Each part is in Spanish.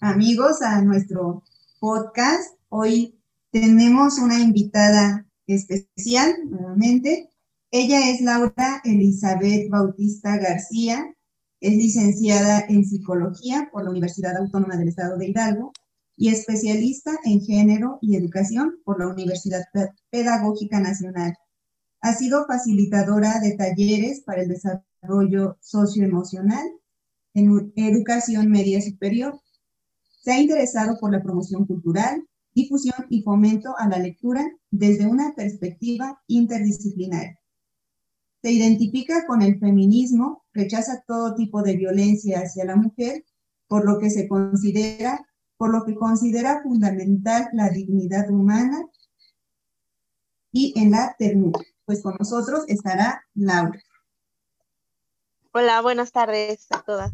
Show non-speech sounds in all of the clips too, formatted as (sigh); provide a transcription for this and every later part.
amigos, a nuestro podcast. Hoy tenemos una invitada especial, nuevamente. Ella es Laura Elizabeth Bautista García, es licenciada en psicología por la Universidad Autónoma del Estado de Hidalgo y especialista en género y educación por la Universidad Pedagógica Nacional. Ha sido facilitadora de talleres para el desarrollo socioemocional en educación media superior. Se ha interesado por la promoción cultural, difusión y fomento a la lectura desde una perspectiva interdisciplinaria. Se identifica con el feminismo, rechaza todo tipo de violencia hacia la mujer, por lo que se considera, por lo que considera fundamental la dignidad humana y en la ternura. Pues con nosotros estará Laura. Hola, buenas tardes a todas.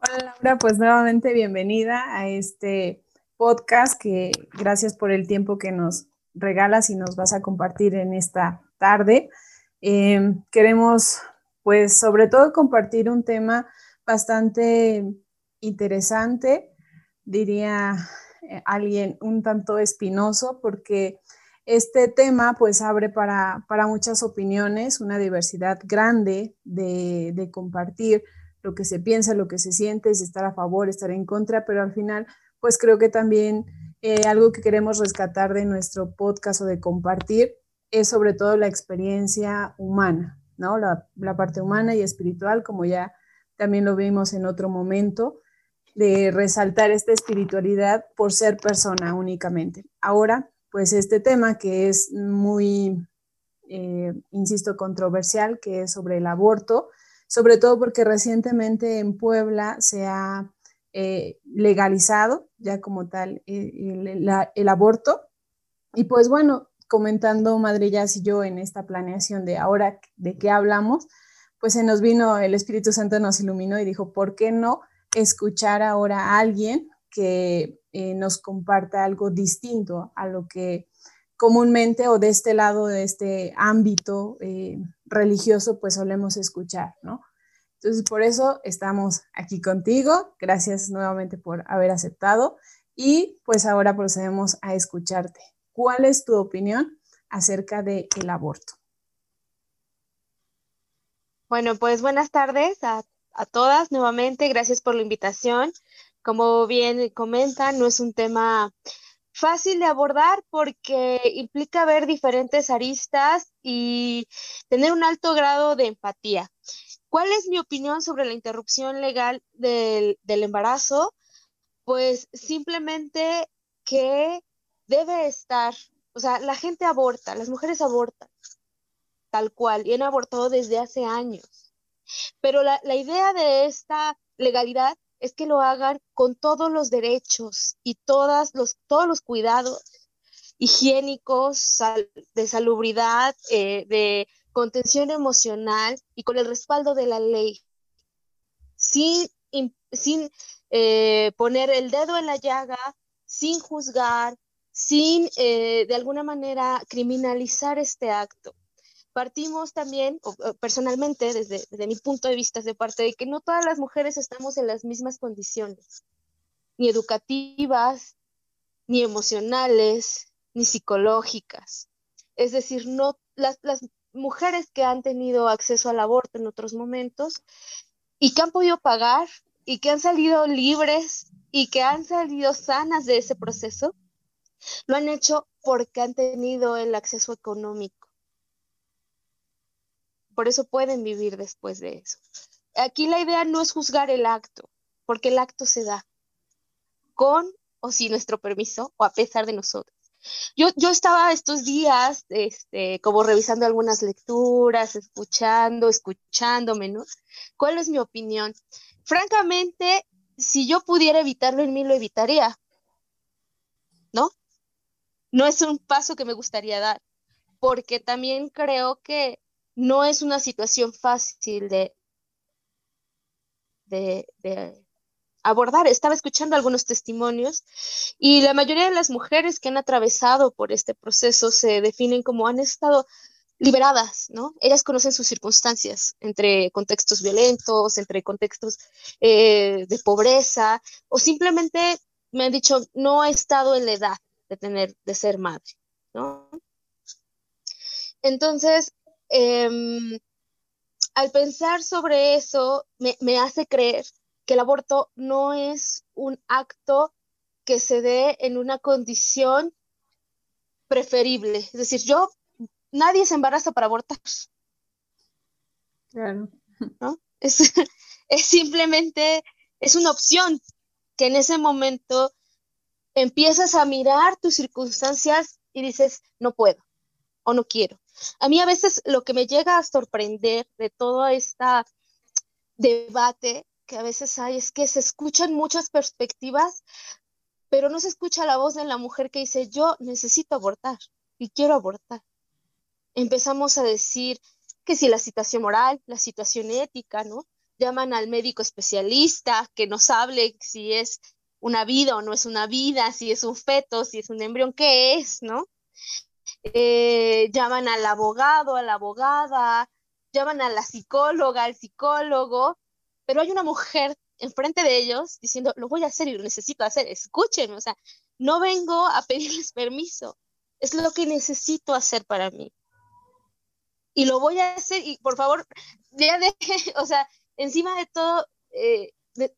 Hola Laura, pues nuevamente bienvenida a este podcast que gracias por el tiempo que nos regalas y nos vas a compartir en esta tarde. Eh, queremos pues sobre todo compartir un tema bastante interesante, diría eh, alguien un tanto espinoso, porque este tema pues abre para, muchas opiniones, una diversidad grande de, compartir lo que se piensa, lo que se siente, si estar a favor, estar en contra, pero al final pues creo que también eh, algo que queremos rescatar de nuestro podcast o de compartir es sobre todo la experiencia humana, ¿no? La, la parte humana y espiritual, como ya también lo vimos en otro momento, de resaltar esta espiritualidad por ser persona únicamente. Ahora, pues este tema que es muy, eh, insisto, controversial, que es sobre el aborto, sobre todo porque recientemente en Puebla se ha eh, legalizado ya como tal eh, el, aborto. Y pues bueno, comentando Madrillas y yo en esta planeación de ahora de qué hablamos, pues se nos vino el Espíritu Santo, nos iluminó y dijo, ¿por qué no escuchar ahora a alguien que eh, nos comparta algo distinto a lo que comúnmente o de este lado, de este ámbito eh, religioso, pues solemos escuchar, ¿no? Entonces, por eso estamos aquí contigo. Gracias nuevamente por haber aceptado. Y pues ahora procedemos a escucharte. ¿Cuál es tu opinión acerca del el aborto? Bueno, pues buenas tardes a, a todas nuevamente. Gracias por la invitación. Como bien comentan, no es un tema fácil de abordar porque implica ver diferentes aristas y tener un alto grado de empatía. ¿Cuál es mi opinión sobre la interrupción legal del, embarazo? Pues simplemente que debe estar, o sea, la gente aborta, las mujeres abortan, tal cual, y han abortado desde hace años. Pero la, la idea de esta legalidad es que lo hagan con todos los derechos y todas los, todos los cuidados higiénicos, de salubridad, eh, de contención emocional y con el respaldo de la ley, sin, sin eh, poner el dedo en la llaga, sin juzgar, sin eh, de alguna manera criminalizar este acto partimos también, personalmente, desde, mi punto de vista, de parte de que no todas las mujeres estamos en las mismas condiciones, ni educativas, ni emocionales, ni psicológicas. Es decir, no las, las mujeres que han tenido acceso al aborto en otros momentos y que han podido pagar y que han salido libres y que han salido sanas de ese proceso, lo han hecho porque han tenido el acceso económico por eso pueden vivir después de eso. Aquí la idea no es juzgar el acto, porque el acto se da con o sin nuestro permiso o a pesar de nosotros. Yo, yo estaba estos días este, como revisando algunas lecturas, escuchando, escuchándome, ¿no? ¿Cuál es mi opinión? Francamente, si yo pudiera evitarlo en mí, lo evitaría, ¿no? No es un paso que me gustaría dar, porque también creo que no es una situación fácil de, de, abordar. Estaba escuchando algunos testimonios y la mayoría de las mujeres que han atravesado por este proceso se definen como han estado liberadas, ¿no? Ellas conocen sus circunstancias entre contextos violentos, entre contextos eh, de pobreza, o simplemente me han dicho, no he estado en la edad de tener, de ser madre, ¿no? Entonces, em, al pensar sobre eso, me, me hace creer que el aborto no es un acto que se dé en una condición preferible. Es decir, yo nadie se embaraza para abortar. Claro. ¿no? Es, (laughs) es simplemente, es una opción que en ese momento empiezas a mirar tus circunstancias y dices, no puedo o no quiero. A mí a veces lo que me llega a sorprender de todo este debate que a veces hay es que se escuchan muchas perspectivas, pero no se escucha la voz de la mujer que dice, yo necesito abortar y quiero abortar empezamos a decir que si la situación moral, la situación ética, ¿no? Llaman al médico especialista que nos hable si es una vida o no es una vida, si es un feto, si es un embrión, qué es, ¿no? Eh, llaman al abogado, a la abogada, llaman a la psicóloga, al psicólogo, pero hay una mujer enfrente de ellos diciendo, lo voy a hacer y lo necesito hacer, escúchenme, o sea, no vengo a (laughs) pedirles permiso, es lo que necesito hacer para mí y lo voy a hacer y por favor, ya deje, (laughs) o sea, encima de todo, eh,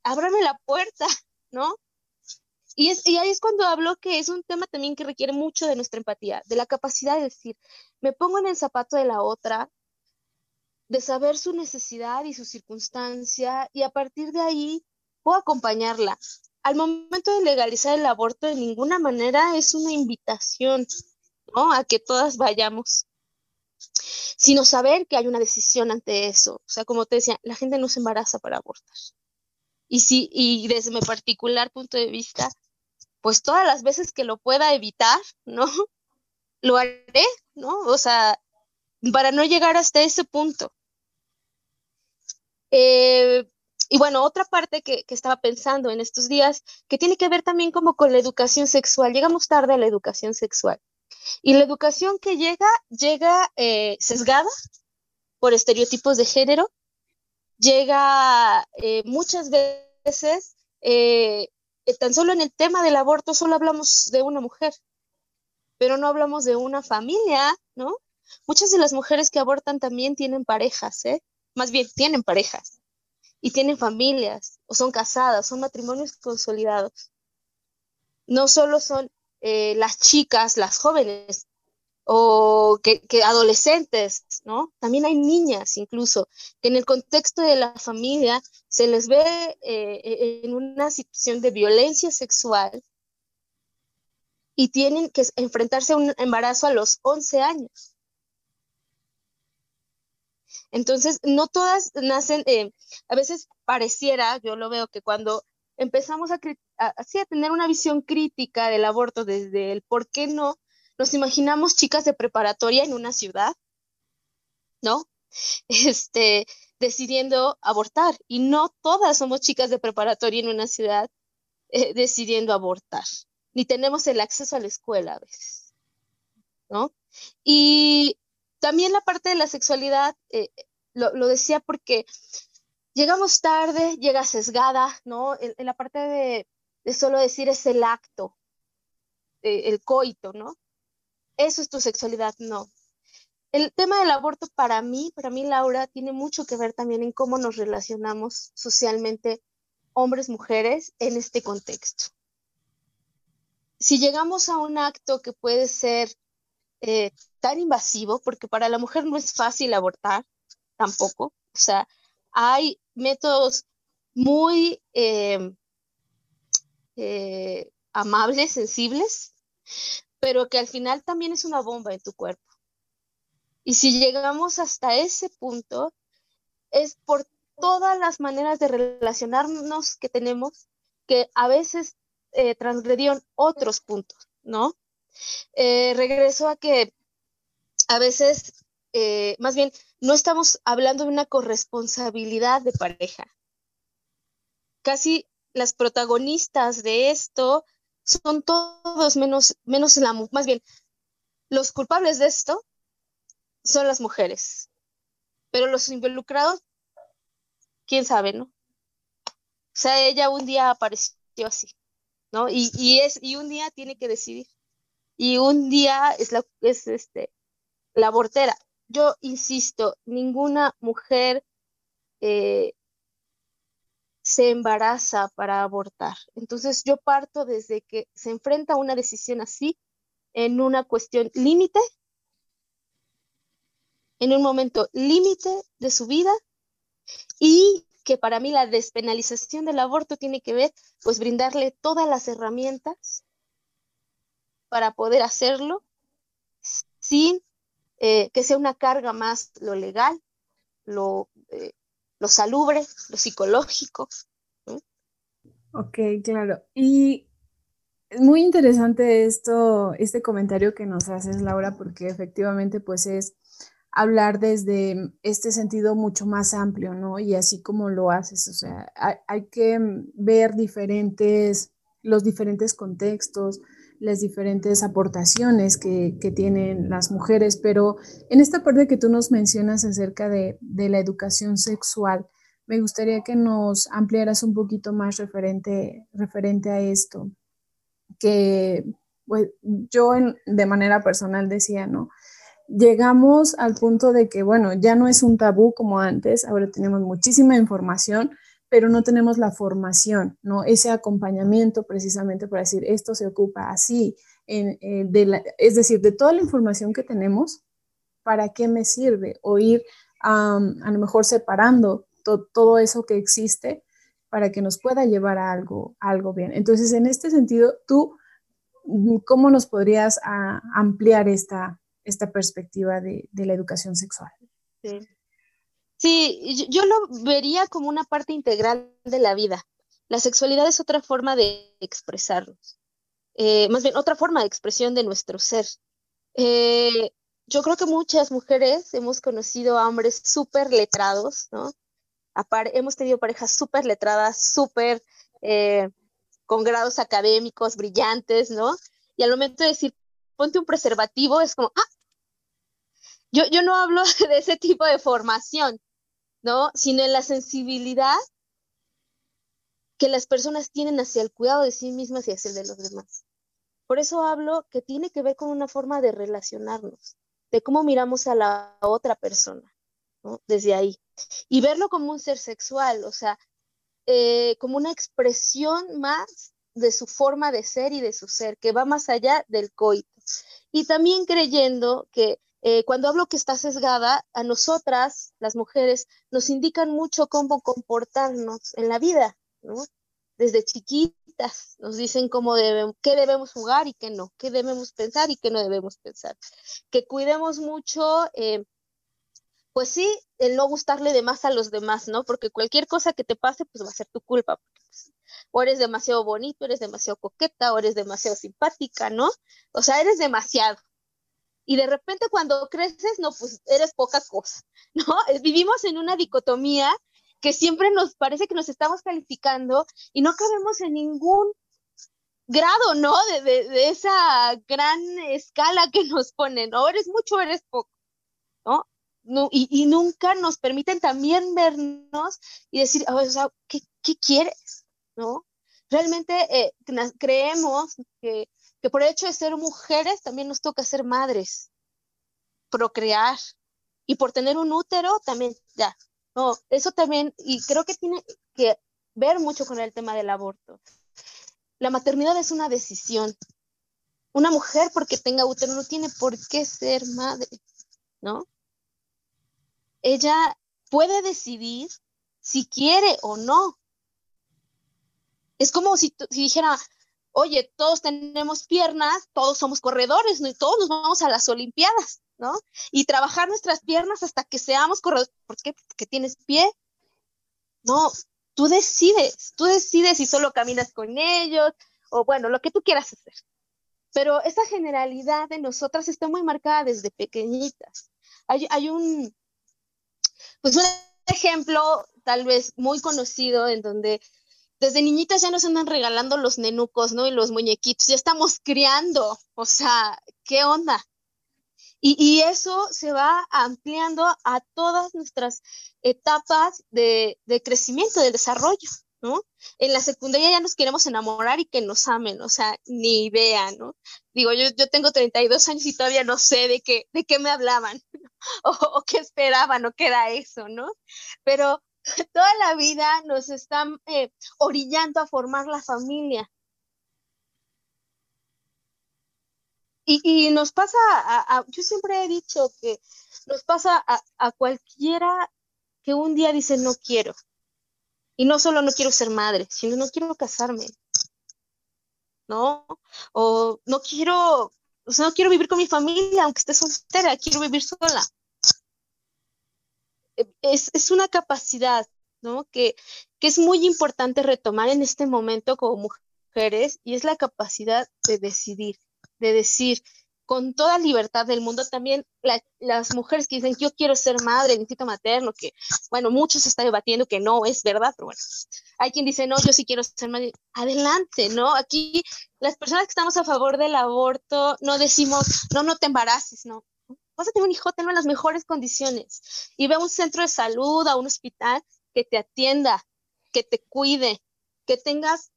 ábrame la puerta, ¿no? Y, es, y ahí es cuando hablo que es un tema también que requiere mucho de nuestra empatía, de la capacidad de decir, me pongo en el zapato de la otra, de saber su necesidad y su circunstancia, y a partir de ahí puedo acompañarla. Al momento de legalizar el aborto, de ninguna manera es una invitación, ¿no? A que todas vayamos sino saber que hay una decisión ante eso. O sea, como te decía, la gente no se embaraza para abortar. Y, sí, y desde mi particular punto de vista, pues todas las veces que lo pueda evitar, ¿no? (laughs) Lo haré, ¿no? O sea, para no llegar hasta ese punto. Eh, y bueno, otra parte que, que, estaba pensando en estos días, que tiene que ver también como con la educación sexual. Llegamos tarde a la educación sexual. Y la educación que llega, llega eh, sesgada por estereotipos de género, llega eh, muchas veces, eh, tan solo en el tema del aborto, solo hablamos de una mujer, pero no hablamos de una familia, ¿no? Muchas de las mujeres que abortan también tienen parejas, ¿eh? Más bien, tienen parejas y tienen familias, o son casadas, son matrimonios consolidados. No solo son eh, las chicas, las jóvenes o que, adolescentes, ¿no? También hay niñas incluso, que en el contexto de la familia se les ve eh, en una situación de violencia sexual y tienen que enfrentarse a un embarazo a los 11 años. Entonces, no todas nacen, eh, a veces pareciera, yo lo veo que cuando empezamos a tener una visión crítica del aborto desde el por qué no nos imaginamos chicas de preparatoria en una ciudad, ¿no? (laughs) Este, decidiendo abortar. Y no todas somos chicas de preparatoria en una ciudad eh, decidiendo abortar. Ni tenemos el acceso a la escuela a veces, ¿no? Y también la parte de la sexualidad, eh, lo, lo decía porque llegamos tarde, llega sesgada, ¿no? En, la parte de, solo decir es el acto, eh, el coito, ¿no? Eso es tu sexualidad, no. El tema del aborto para mí, para mí Laura, tiene mucho que ver también en cómo nos relacionamos socialmente hombres, mujeres en este contexto. Si llegamos a un acto que puede ser eh, tan invasivo, porque para la mujer no es fácil abortar, tampoco, o sea, hay métodos muy eh, eh, amables, sensibles, pero que al final también es una bomba en tu cuerpo. Y si llegamos hasta ese punto, es por todas las maneras de relacionarnos que tenemos que a veces eh, transgredieron otros puntos, ¿no? regreso a que a veces, más bien, no estamos hablando de una corresponsabilidad de pareja. Casi las protagonistas de esto son todos menos, menos la, más bien, los culpables de esto son las mujeres. Pero los involucrados, quién sabe, ¿no? O sea, ella un día apareció así, ¿no? Y, es, y un día tiene que decidir. Y un día es la, es este, la abortera. Yo insisto, ninguna mujer eh, se embaraza para abortar. Entonces yo parto desde que se enfrenta a una decisión así, en una cuestión límite, en un momento límite de su vida y que para mí la despenalización del aborto tiene que ver, pues brindarle todas las herramientas para poder hacerlo sin eh, que sea una carga más lo legal, lo, eh, lo salubre, lo psicológico. Ok, claro. Y es muy interesante esto, este comentario que nos haces, Laura, porque efectivamente pues es hablar desde este sentido mucho más amplio, ¿no? Y así como lo haces, o sea, hay, que ver diferentes, los diferentes contextos, las diferentes aportaciones que, tienen las mujeres, pero en esta parte que tú nos mencionas acerca de, la educación sexual, me gustaría que nos ampliaras un poquito más referente, referente a esto, que pues, yo de manera personal decía, ¿no? Llegamos al punto de que, bueno, ya no es un tabú como antes, ahora tenemos muchísima información, pero no tenemos la formación, ¿no? Ese acompañamiento precisamente para decir, esto se ocupa así, eh, es decir, de toda la información que tenemos, ¿para qué me sirve? O ir a lo mejor separando todo eso que existe para que nos pueda llevar a algo, algo bien. Entonces, en este sentido, tú, ¿cómo nos podrías ah, ampliar esta, esta perspectiva de, de la educación sexual? Sí. Sí, yo lo vería como una parte integral de la vida. La sexualidad es otra forma de expresarnos, eh, más bien otra forma de expresión de nuestro ser. Eh, yo creo que muchas mujeres hemos conocido a hombres súper letrados, ¿no? hemos tenido parejas súper letradas, súper eh, con grados académicos brillantes, ¿no? Y al momento de decir, ponte un preservativo, es como, ah, yo, yo no hablo (laughs) de ese tipo de formación, ¿no? Sino en la sensibilidad que las personas tienen hacia el cuidado de sí mismas y hacia el de los demás. Por eso hablo que tiene que ver con una forma de relacionarnos, de cómo miramos a la otra persona, ¿no? Desde ahí. Y verlo como un ser sexual, o sea, eh, como una expresión más de su forma de ser y de su ser, que va más allá del coito. Y también creyendo que eh, cuando hablo que está sesgada, a nosotras, las mujeres, nos indican mucho cómo comportarnos en la vida, ¿no? Desde chiquitas nos dicen cómo debemos, qué debemos jugar y qué no, qué debemos pensar y qué no debemos pensar. Que cuidemos mucho, eh, pues sí, el no gustarle de más a los demás, ¿no? Porque cualquier cosa que te pase, pues va a ser tu culpa. Pues, o eres demasiado bonito, eres demasiado coqueta, o eres demasiado simpática, ¿no? O sea, eres demasiado y de repente cuando creces, no, pues eres poca cosa, (laughs) ¿no? Vivimos en una dicotomía que siempre nos parece que nos estamos calificando y no cabemos en ningún grado, ¿no? De, esa gran escala que nos ponen, o eres mucho eres poco, ¿no? no y, nunca nos permiten también vernos y decir, o sea, ¿qué, quieres? ¿No? Realmente eh, creemos que que por el hecho de ser mujeres también nos toca ser madres, procrear, y por tener un útero también, ya, no, eso también, y creo que tiene que ver mucho con el tema del aborto. La maternidad es una decisión. Una mujer porque tenga útero no tiene por qué ser madre, ¿no? Ella puede decidir si quiere o no. Es como si, si dijera, oye, todos tenemos piernas, todos somos corredores, ¿no? Y todos nos vamos a las Olimpiadas, ¿no? Y trabajar nuestras piernas hasta que seamos corredores. ¿Por qué? Porque tienes pie. No, tú decides, tú decides si solo caminas con ellos o bueno, lo que tú quieras hacer. Pero esa generalidad de nosotras está muy marcada desde pequeñitas. Hay, hay un, pues un ejemplo tal vez muy conocido en donde desde niñitas ya nos andan regalando los nenucos, ¿no? Y los muñequitos, ya estamos criando, o sea, ¿qué onda? Y, eso se va ampliando a todas nuestras etapas de, crecimiento, de desarrollo. ¿no? En la secundaria ya nos queremos enamorar y que nos amen, o sea, ni idea, ¿no? Digo, yo, yo tengo 32 años y todavía no sé de qué, de qué me hablaban, (laughs) o, qué esperaban, o qué era eso, ¿no? Pero (laughs) toda la vida nos están eh, orillando a formar la familia. Y, nos pasa, a, yo siempre he dicho que nos pasa a, a cualquiera que un día dice no quiero, y no solo no quiero ser madre, sino no quiero casarme. ¿No? O no quiero, o sea, no quiero vivir con mi familia, aunque esté soltera, quiero vivir sola. Es, es una capacidad, ¿no? Que, que es muy importante retomar en este momento como mujeres y es la capacidad de decidir, de decir, con toda libertad del mundo. También las mujeres que dicen, yo quiero ser madre, necesito materno, que, bueno, muchos están debatiendo que no es verdad, pero bueno, hay quien dice, no, yo sí quiero ser madre. Adelante, ¿no? Aquí las personas que estamos a favor del aborto no decimos, no, no te embaraces, no. Vas a tener un hijo, tenlo en las mejores condiciones. Y ve a un centro de salud, a un hospital que te atienda, que te cuide, que tengas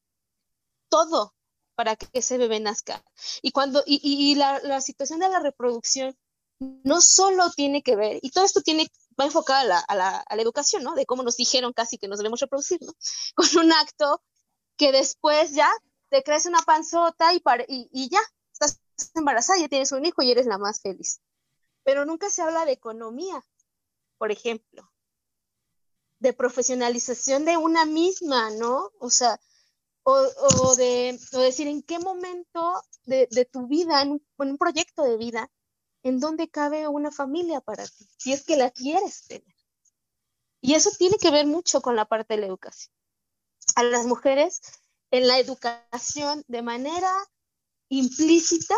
todo, para que ese bebé nazca. Y cuando, y, la, situación de la reproducción no solo tiene que ver, y todo esto tiene, va enfocado a la, a la, a la educación, ¿no? De cómo nos dijeron casi que nos debemos reproducir, ¿no? (laughs) Con un acto que después ya te crees una panzota y, y, y ya, estás embarazada, ya tienes un hijo y eres la más feliz. Pero nunca se habla de economía, por ejemplo, de profesionalización de una misma, ¿no? O sea, o, de, decir en qué momento de, tu vida, en un, proyecto de vida, en dónde cabe una familia para ti, si es que la quieres tener. Y eso tiene que ver mucho con la parte de la educación. A las mujeres en la educación de manera implícita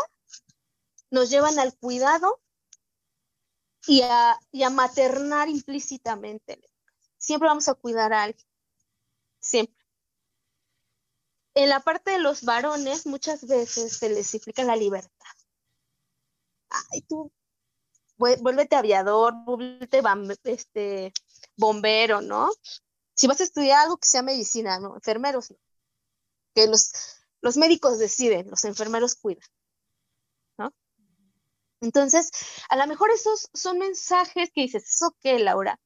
nos llevan al cuidado y a, y a maternar implícitamente. Siempre vamos a cuidar a alguien, siempre en la parte de los varones muchas veces se les implica la libertad. Ay, tú, vuélvete aviador, vuélvete este, bombero, ¿no? Si vas a estudiar algo que sea medicina, ¿no? Enfermeros, ¿no? Que los, los médicos deciden, los enfermeros cuidan. Entonces, a lo mejor esos son mensajes que dices, ¿eso qué, Laura?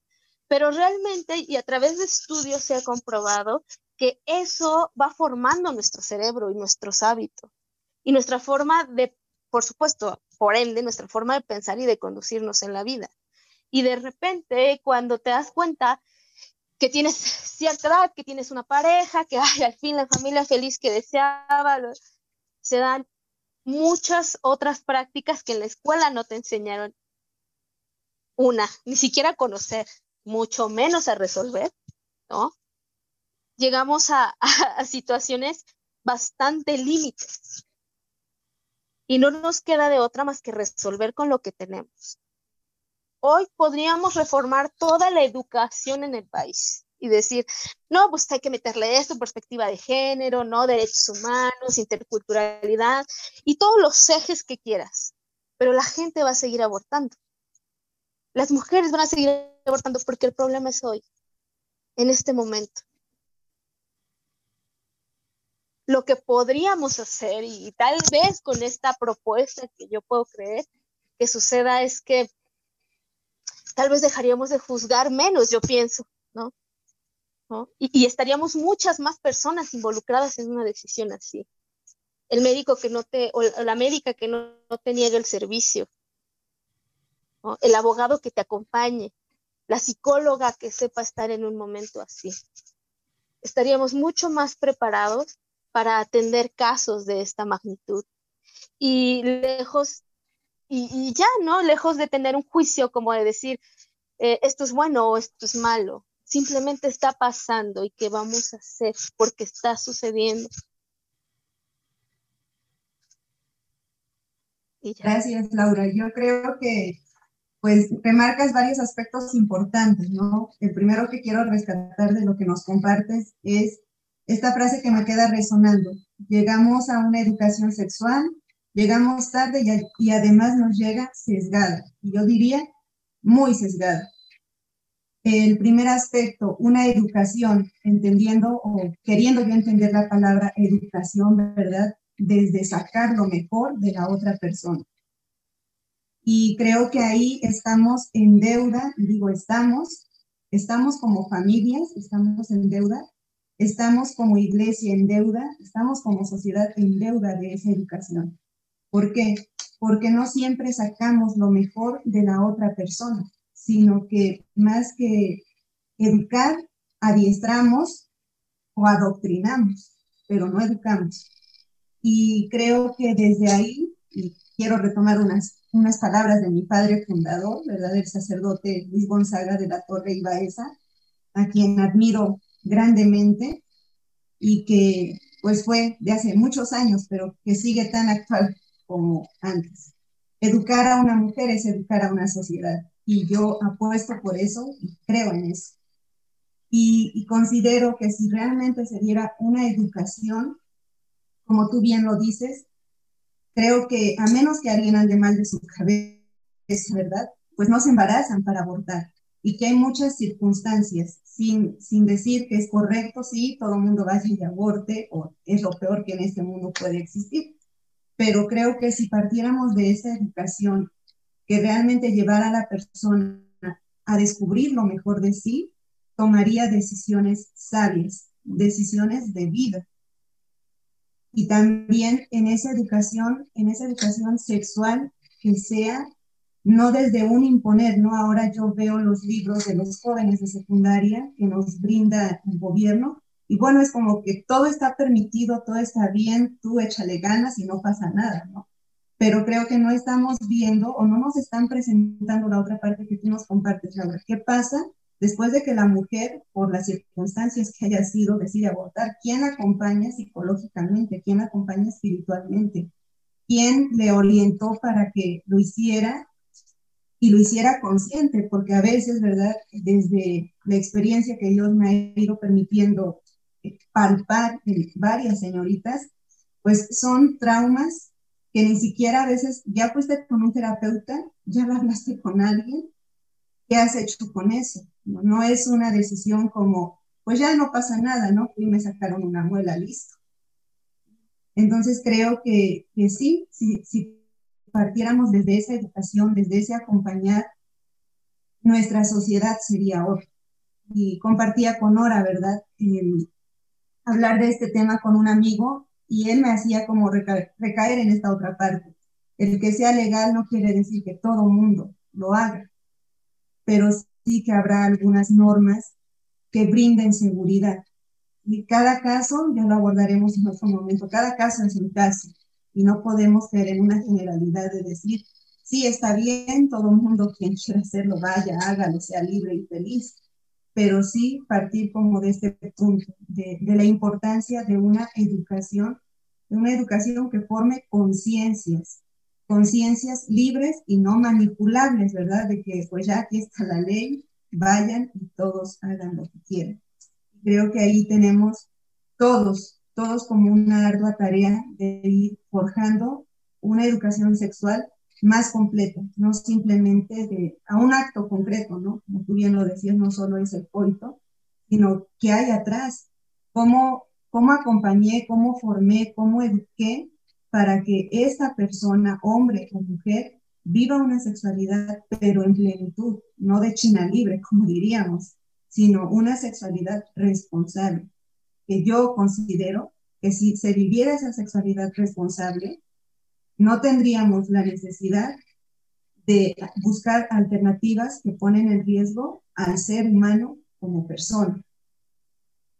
Pero realmente, y a través de estudios se ha comprobado que eso va formando nuestro cerebro y nuestros hábitos y nuestra forma de, por supuesto, por ende, nuestra forma de pensar y de conducirnos en la vida. Y de repente, cuando te das cuenta que tienes (laughs) cierta edad, que tienes una pareja, que hay al fin la familia feliz que deseaba, se dan muchas otras prácticas que en la escuela no te enseñaron. Una, ni siquiera a conocer, mucho menos a resolver, ¿no? llegamos (laughs) a, situaciones bastante límites. Y no nos queda de otra más que resolver con lo que tenemos. Hoy podríamos reformar toda la educación en el país y decir, no, pues hay que meterle esto, perspectiva de género, no, derechos humanos, interculturalidad y todos los ejes que quieras. Pero la gente va a seguir abortando. Las mujeres van a seguir abortando porque el problema es hoy, en este momento lo que podríamos hacer y tal vez con esta propuesta que yo puedo creer que suceda es que tal vez dejaríamos de juzgar menos, yo pienso, ¿no? Y, estaríamos muchas más personas involucradas en una decisión así. El médico que no te, o la médica que no, te niegue el servicio, el abogado que te acompañe, la psicóloga que sepa estar en un momento así. Estaríamos mucho más preparados para atender casos de esta magnitud. Y lejos, y, ya, ¿no? Lejos de tener un juicio como de decir, eh, esto es bueno o esto es malo, simplemente está pasando y qué vamos a hacer porque está sucediendo. Gracias, Laura. Yo creo que pues remarcas varios aspectos importantes, ¿no? El primero que quiero rescatar de lo que nos compartes es esta frase que me queda resonando. Llegamos a una educación sexual Llegamos tarde y, además nos llega sesgada, yo diría muy sesgada. El primer aspecto, una educación, entendiendo o queriendo yo entender la palabra educación, ¿verdad? Desde sacar lo mejor de la otra persona. Y creo que ahí estamos en deuda, digo estamos, estamos como familias, estamos en deuda, estamos como iglesia en deuda, estamos como sociedad en deuda de esa educación. ¿Por qué? Porque no siempre sacamos lo mejor de la otra persona sino que más que educar, adiestramos o adoctrinamos, pero no educamos. Y creo que desde ahí, y quiero retomar unas, unas palabras de mi padre fundador, ¿verdad? El sacerdote Luis Gonzaga de la Torre y Baeza, a quien admiro grandemente y que pues fue de hace muchos años, pero que sigue tan actual como antes. Educar a una mujer es educar a una sociedad y yo apuesto por eso y creo en eso. Y, considero que si realmente se diera una educación, como tú bien lo dices, creo que a menos que alguien ande mal de su cabeza, ¿verdad? Pues no se embarazan para abortar y que hay muchas circunstancias, sin, sin decir que es correcto, sí, todo el mundo vaya y aborte, o es lo peor que en este mundo puede existir. Pero creo que si partiéramos de esa educación que realmente llevara a la persona a descubrir lo mejor de sí, tomaría decisiones sabias, decisiones de vida. Y también en esa educación, en esa educación sexual que sea no desde un imponer, ¿no? Ahora yo veo los libros de los jóvenes de secundaria que nos brinda el gobierno y bueno, es como que todo está permitido, todo está bien, tú échale ganas y no pasa nada, ¿no? Pero creo que no estamos viendo o no nos están presentando la otra parte que tú nos compartes, Laura. ¿Qué pasa después de que la mujer, por las circunstancias que haya sido, decide abortar? ¿Quién acompaña psicológicamente? ¿Quién acompaña espiritualmente? ¿Quién le orientó para que lo hiciera y lo hiciera consciente? Porque a veces, ¿verdad? Desde la experiencia que Dios me ha ido permitiendo palpar en varias señoritas, pues son traumas que ni siquiera a veces ya fuiste con un terapeuta, ya hablaste con alguien, ¿qué has hecho con eso? No, es una decisión como, pues ya no pasa nada, ¿no? Y me sacaron una muela, listo. Entonces creo que, que sí, si partiéramos desde esa educación, desde ese acompañar, nuestra sociedad sería otra. Y compartía con Nora, ¿verdad? hablar de este tema con un amigo y él me hacía como recaer, en esta otra parte. El que sea legal no quiere decir que todo mundo lo haga, pero sí que habrá algunas normas que brinden seguridad. Y cada caso, ya lo abordaremos en otro momento, cada caso es un caso y no podemos caer en una generalidad de decir, sí, está bien, todo mundo quien quiera hacerlo, vaya, hágalo, sea libre y feliz, pero sí partir como de este punto, de, la importancia de una educación, de una educación que forme conciencias, conciencias libres y no manipulables, ¿verdad? De que pues ya aquí está la ley, vayan y todos hagan lo que quieran. Creo que ahí tenemos todos, todos como una ardua tarea de ir forjando una educación sexual más completa, no simplemente de, a un acto concreto, ¿no? Como tú bien lo decías, no solo es el coito, sino qué hay atrás, cómo, cómo acompañé, cómo formé, cómo eduqué para que esta persona, hombre o mujer, viva una sexualidad, pero en plenitud, no de China libre, (laughs) como diríamos, sino una sexualidad responsable, que yo considero que si se viviera esa sexualidad responsable, no tendríamos la necesidad de buscar alternativas que ponen en riesgo al ser humano como persona.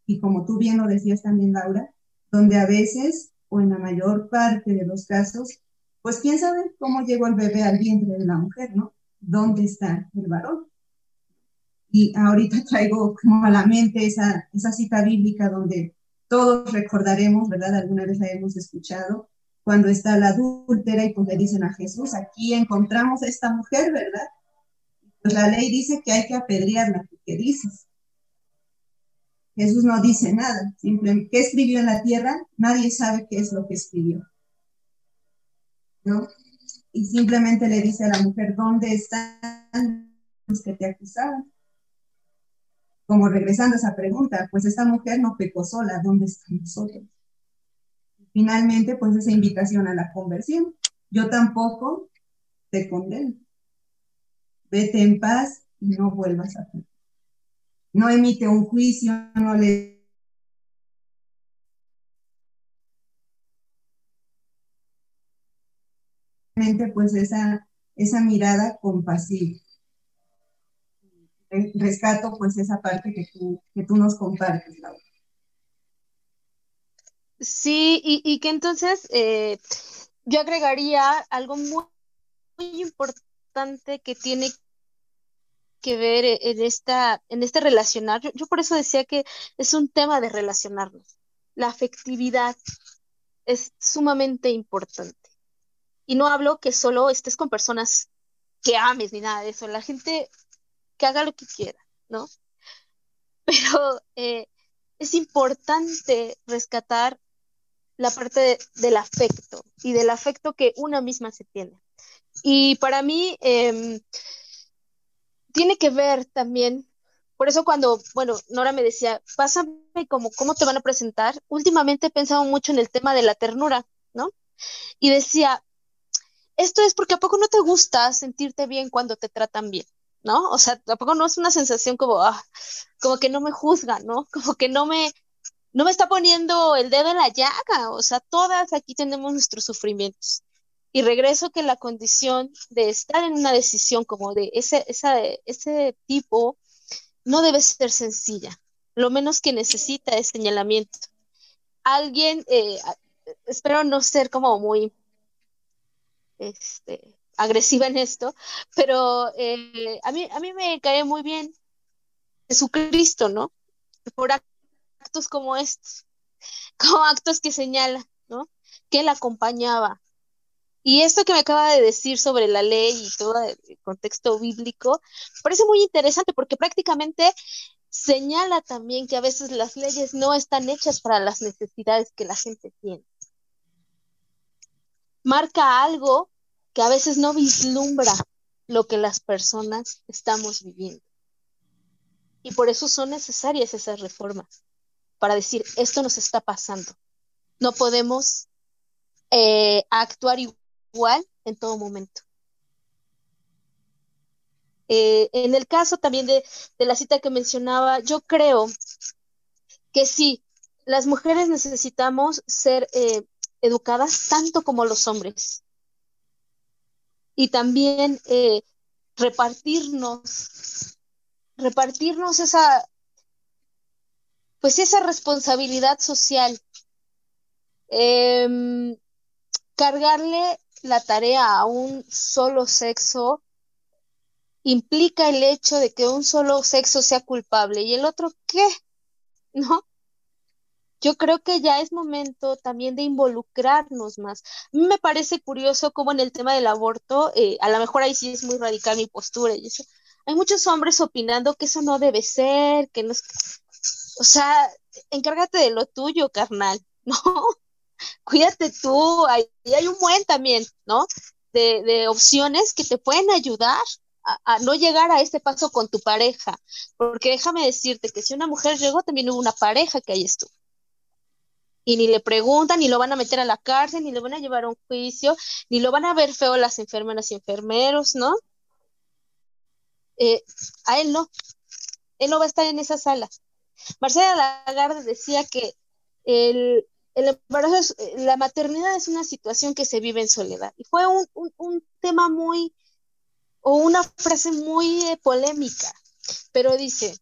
Y como tú bien lo decías también, Laura, donde a veces, o en la mayor parte de los casos, pues quién sabe cómo llegó el bebé al vientre de la mujer, ¿no? ¿Dónde está el varón? Y ahorita (laughs) traigo como a la mente esa, esa cita bíblica donde todos recordaremos, ¿verdad? Alguna vez la hemos escuchado, cuando está la adúltera y pues le dicen a Jesús, aquí encontramos a esta mujer, ¿verdad? Pues la ley dice que hay que apedrearla, ¿qué dices? Jesús no dice nada, simplemente, ¿qué escribió en la tierra? Nadie sabe qué es lo que escribió. ¿no? Y simplemente le dice a la mujer, ¿dónde están los que te acusaban? Como regresando a esa pregunta, pues esta mujer no pecó sola, ¿dónde están nosotros? Finalmente, pues esa invitación a la conversión. Yo tampoco te condeno. Vete en paz y no vuelvas a pecar. No emite un juicio, no le pues esa, esa mirada compasiva. Rescato pues esa parte que tú, que tú nos compartes, Laura. Sí, y, que entonces eh, yo agregaría algo muy, muy, importante que tiene que ver en, esta, en este relacionar. Yo, por eso decía que es un tema de relacionarnos. La afectividad es sumamente importante. Y no hablo que solo estés con personas que ames ni nada de eso, la gente que haga lo que quiera, ¿no? (laughs) Pero eh, es importante rescatar la parte del afecto y del afecto que una misma se tiene. Y para mí em, tiene que ver también, por eso cuando, bueno, Nora me decía, pásame como cómo te van a presentar, últimamente he pensado mucho en el tema de la ternura, ¿no? Y decía, esto es porque a poco no te gusta sentirte bien cuando te tratan bien, ¿no? O sea, a poco no es una sensación como, ah, como que no me juzga, ¿no? (laughs) Como que no me, no me está poniendo el dedo en la llaga, o sea, todas aquí tenemos nuestros sufrimientos. Y regreso que la condición de estar en una decisión como de ese, ese tipo no debe ser sencilla. Lo menos que necesita es señalamiento. Alguien, eh, espero no ser como muy este, agresiva en esto, pero eh, a, mí, a mí me cae muy bien Jesucristo, ¿no? Por actos como estos, (laughs) como actos que señala, ¿no? Que él acompañaba. Y esto que me acaba de decir sobre la ley y todo el contexto bíblico, parece muy interesante porque prácticamente señala también que a veces las leyes no están hechas para las necesidades que la gente tiene. Marca algo que a veces no vislumbra lo que las personas estamos viviendo. Y por eso son necesarias esas reformas, para decir, esto nos está pasando. No podemos eh, actuar igual en todo momento. Eh, en el caso también de, la cita que mencionaba, yo creo que sí, las mujeres necesitamos ser eh, educadas tanto como los hombres y también repartirnos, repartirnos esa, pues esa responsabilidad social, em, cargarle la tarea a un solo sexo implica el hecho de que un solo sexo sea culpable y el otro qué, (laughs) ¿no? yo creo que ya es momento también de involucrarnos más. me parece curioso cómo en el tema del aborto, eh, a lo mejor ahí sí es muy radical mi postura, y eso, hay muchos hombres opinando que eso no debe ser, que no es... O sea, encárgate de lo tuyo, carnal, (laughs) ¿no? Cuídate tú, ahí hay un buen también, ¿no? De, de opciones que te pueden ayudar a, a, no llegar a este paso con tu pareja. Porque déjame decirte que si una mujer llegó, también hubo una pareja que ahí estuvo y ni le preguntan, ni lo van a meter a la cárcel, ni le van a llevar a un juicio, ni lo van a ver feo las enfermeras y enfermeros, ¿no? Eh, a él no, él no va a estar en esa sala. Marcela Lagarde decía que el, embarazo, la maternidad es una situación que se vive en soledad. Y fue un, tema muy, o una frase muy eh, polémica, pero dice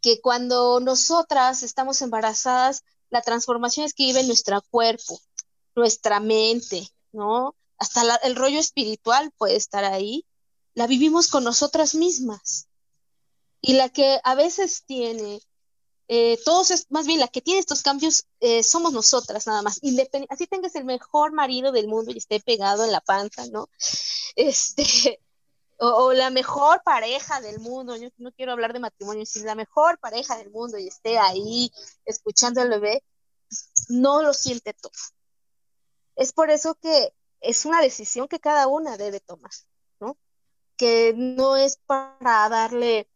que cuando nosotras estamos embarazadas, la transformación es que vive nuestro cuerpo, nuestra mente, ¿no? Hasta el rollo espiritual puede estar ahí. La vivimos con nosotras mismas. Y la que a veces tiene, eh, todos es, más bien la que tiene estos cambios eh, somos nosotras nada más. así tengas el mejor marido del mundo y esté pegado en la panza, ¿no? (laughs) Este, o, la mejor pareja del mundo, yo no quiero hablar de matrimonio, sino la mejor pareja del mundo y esté ahí escuchando al bebé, no lo siente todo. Es por eso que es una decisión que cada una debe tomar, ¿no? Que no es para darle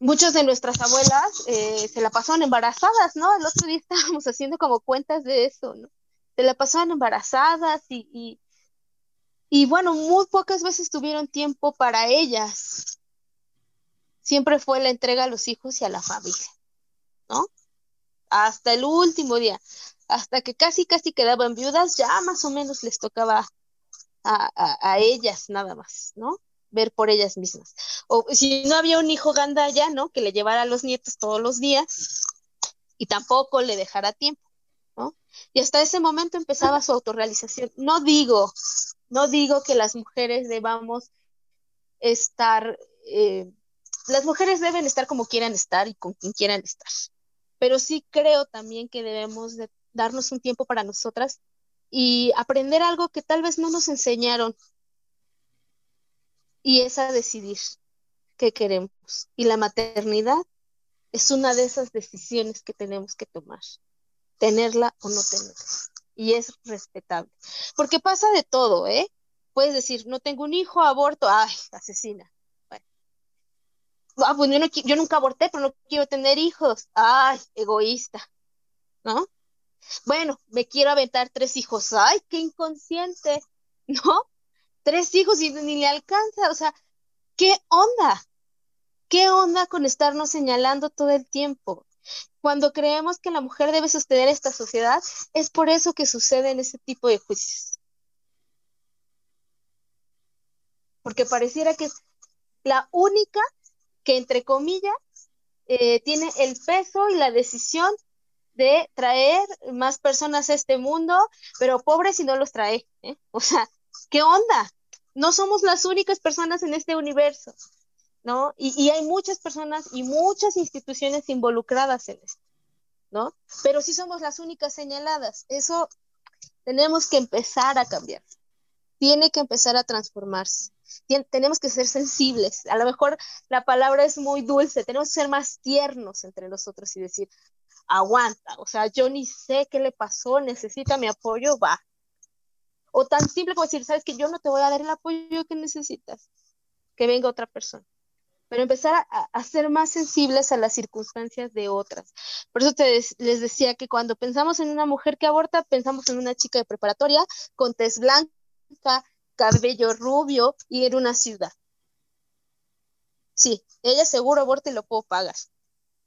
muchos de nuestras abuelas eh, se la pasaron embarazadas, ¿no? El otro día (laughs) estábamos haciendo como cuentas de eso, ¿no? Se la pasaban embarazadas y, y, y bueno, muy pocas veces tuvieron tiempo para ellas. Siempre fue la entrega a los hijos y a la familia, ¿no? Hasta el último día, hasta que casi, casi quedaban viudas, ya más o menos les tocaba a, a, a ellas nada más, ¿no? Ver por ellas mismas. O si no había un hijo gandaya, ¿no? Que le llevara a los nietos todos los días y tampoco le dejara tiempo, ¿no? Y hasta ese momento empezaba su autorrealización. No digo, no digo que las mujeres debamos estar, eh, las mujeres deben estar como quieran estar y con quien quieran estar, pero sí creo también que debemos de darnos un tiempo para nosotras y aprender algo que tal vez no nos enseñaron y es a decidir qué queremos. Y la maternidad es una de esas decisiones que tenemos que tomar, tenerla o no tenerla. Y es respetable. Porque pasa de todo, ¿eh? Puedes decir, no tengo un hijo, aborto, ay, asesina. Bueno. Ah, pues yo, yo nunca aborté, pero no quiero tener hijos. Ay, egoísta. ¿No? Bueno, me quiero aventar tres hijos. Ay, qué inconsciente. (laughs) ¿No? Tres hijos y ni le alcanza. O sea, ¿qué onda? ¿Qué onda con estarnos señalando todo el tiempo? Cuando creemos que la mujer debe sostener esta sociedad, es por eso que suceden ese tipo de juicios. Porque pareciera que es la única que, entre comillas, eh, tiene el peso y la decisión de traer más personas a este mundo, pero pobres si no los trae. ¿eh? O sea, ¿qué onda? No somos las únicas personas en este universo, ¿no? Y, hay muchas personas y muchas instituciones involucradas en esto, ¿no? Pero sí somos las únicas señaladas. Eso tenemos que empezar a cambiar. Tiene que empezar a transformarse. tenemos que ser sensibles. A lo mejor la palabra es muy dulce. Tenemos que ser más tiernos entre nosotros y decir, aguanta. O sea, yo ni sé qué le pasó, necesita mi apoyo, va. O tan simple como decir, sabes que yo no te voy a dar el apoyo que necesitas, que venga otra persona. Pero empezar a, ser más sensibles a las circunstancias de otras. Por eso les decía que cuando pensamos en una mujer que aborta, pensamos en una chica de preparatoria con tez blanca, cabello rubio y en una ciudad. Sí, ella seguro aborta y lo puedo pagar.